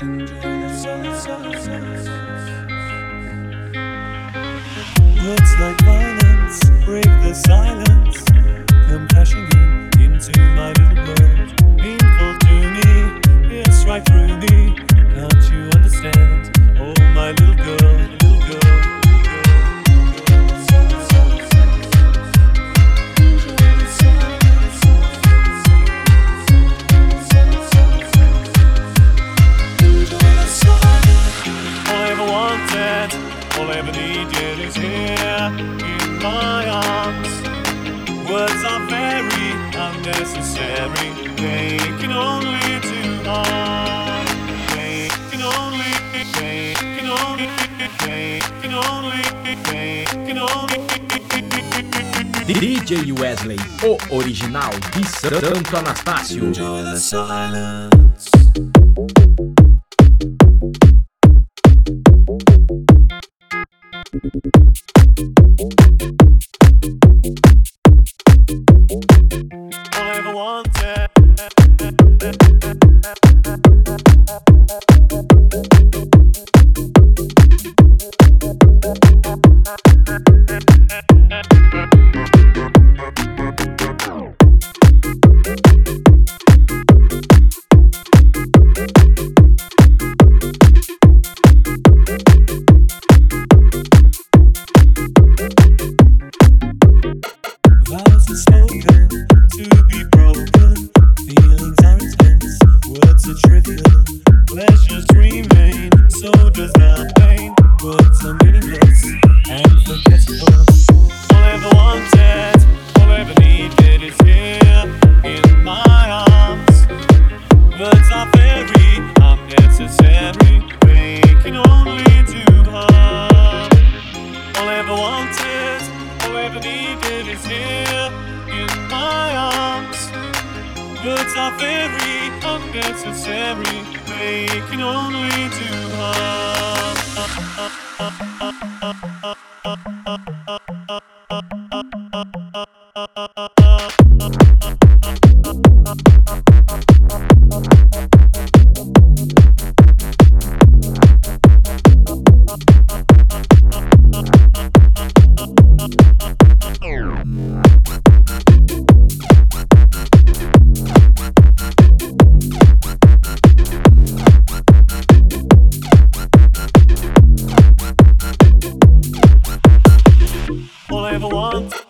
Words like violence break the silence, wanted, all I ever needed is here in my arms. Words are very unnecessary, they can only do harm. They can only, they can only, they can only, they can only. DJ Wesley, o original de Santo Anastácio. Enjoy the silence. Words are meaningless and forgettable. All I ever wanted, all I ever needed is here in my arms. Words are very unnecessary, they can only do harm. All I ever wanted, all I ever needed is here in my arms. Words are unnecessary, they can only do harm. ever want.